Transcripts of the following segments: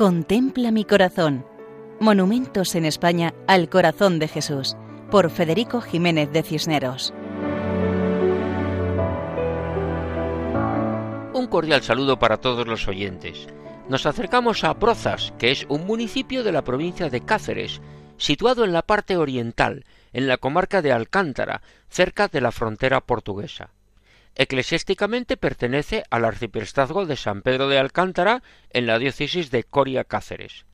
Contempla mi corazón. Monumentos en España al corazón de Jesús, por Federico Jiménez de Cisneros. Un cordial saludo para todos los oyentes. Nos acercamos a Brozas, que es un municipio de la provincia de Cáceres, situado en la parte oriental, en la comarca de Alcántara, cerca de la frontera portuguesa. Eclesiásticamente pertenece al arciprestazgo de San Pedro de Alcántara en la diócesis de Coria Cáceres.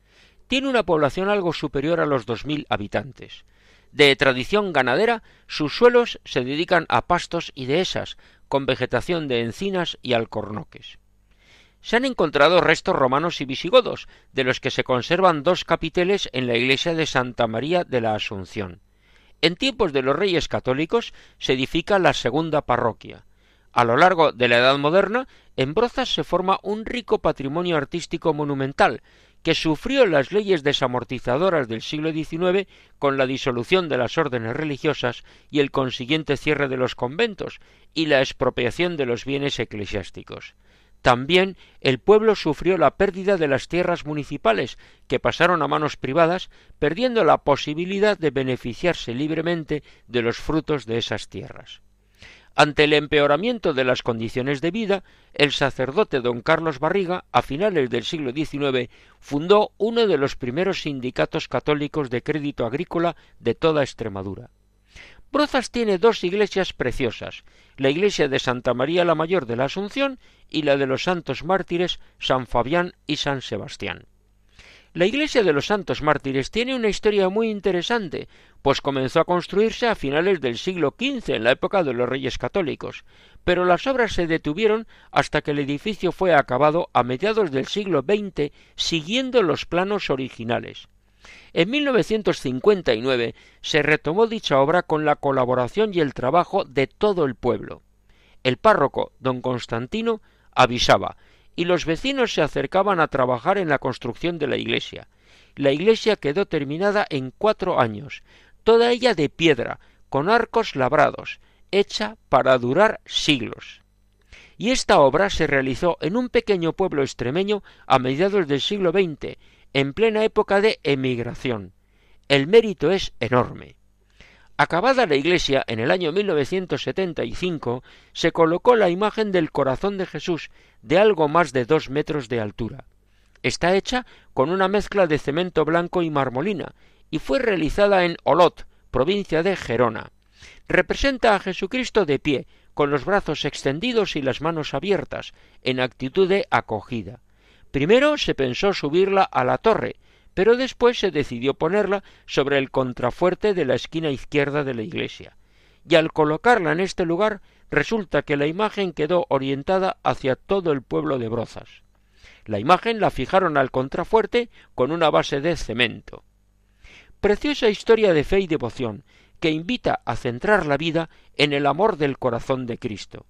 Tiene una población algo superior a los dos mil habitantes. De tradición ganadera, sus suelos se dedican a pastos y dehesas, con vegetación de encinas y alcornoques. Se han encontrado restos romanos y visigodos, de los que se conservan dos capiteles en la iglesia de Santa María de la Asunción. En tiempos de los reyes católicos se edifica la segunda parroquia. A lo largo de la Edad Moderna, en Brozas se forma un rico patrimonio artístico monumental, que sufrió las leyes desamortizadoras del siglo XIX con la disolución de las órdenes religiosas y el consiguiente cierre de los conventos y la expropiación de los bienes eclesiásticos. También el pueblo sufrió la pérdida de las tierras municipales, que pasaron a manos privadas, perdiendo la posibilidad de beneficiarse libremente de los frutos de esas tierras. Ante el empeoramiento de las condiciones de vida, el sacerdote don Carlos Barriga, a finales del siglo XIX, fundó uno de los primeros sindicatos católicos de crédito agrícola de toda Extremadura. Brozas tiene dos iglesias preciosas, la iglesia de Santa María la Mayor de la Asunción y la de los santos mártires San Fabián y San Sebastián. La iglesia de los santos mártires tiene una historia muy interesante, pues comenzó a construirse a finales del siglo XV, en la época de los reyes católicos, pero las obras se detuvieron hasta que el edificio fue acabado a mediados del siglo XX siguiendo los planos originales. En 1959 se retomó dicha obra con la colaboración y el trabajo de todo el pueblo. El párroco, don Constantino, avisaba y los vecinos se acercaban a trabajar en la construcción de la iglesia. La iglesia quedó terminada en cuatro años, toda ella de piedra, con arcos labrados, hecha para durar siglos. Y esta obra se realizó en un pequeño pueblo extremeño a mediados del siglo XX, en plena época de emigración. El mérito es enorme. Acabada la iglesia en el año 1975, se colocó la imagen del corazón de Jesús de algo más de dos metros de altura. Está hecha con una mezcla de cemento blanco y marmolina y fue realizada en Olot, provincia de Gerona. Representa a Jesucristo de pie, con los brazos extendidos y las manos abiertas, en actitud de acogida. Primero se pensó subirla a la torre, pero después se decidió ponerla sobre el contrafuerte de la esquina izquierda de la iglesia. Y al colocarla en este lugar, resulta que la imagen quedó orientada hacia todo el pueblo de Brozas. La imagen la fijaron al contrafuerte con una base de cemento. Preciosa historia de fe y devoción, que invita a centrar la vida en el amor del corazón de Cristo.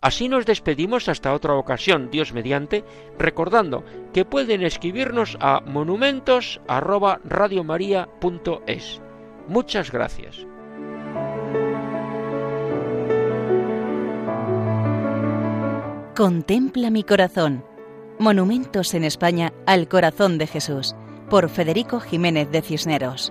Así nos despedimos hasta otra ocasión, Dios mediante, recordando que pueden escribirnos a monumentos@radiomaria.es. Muchas gracias. Contempla mi corazón. Monumentos en España al corazón de Jesús, por Federico Jiménez de Cisneros.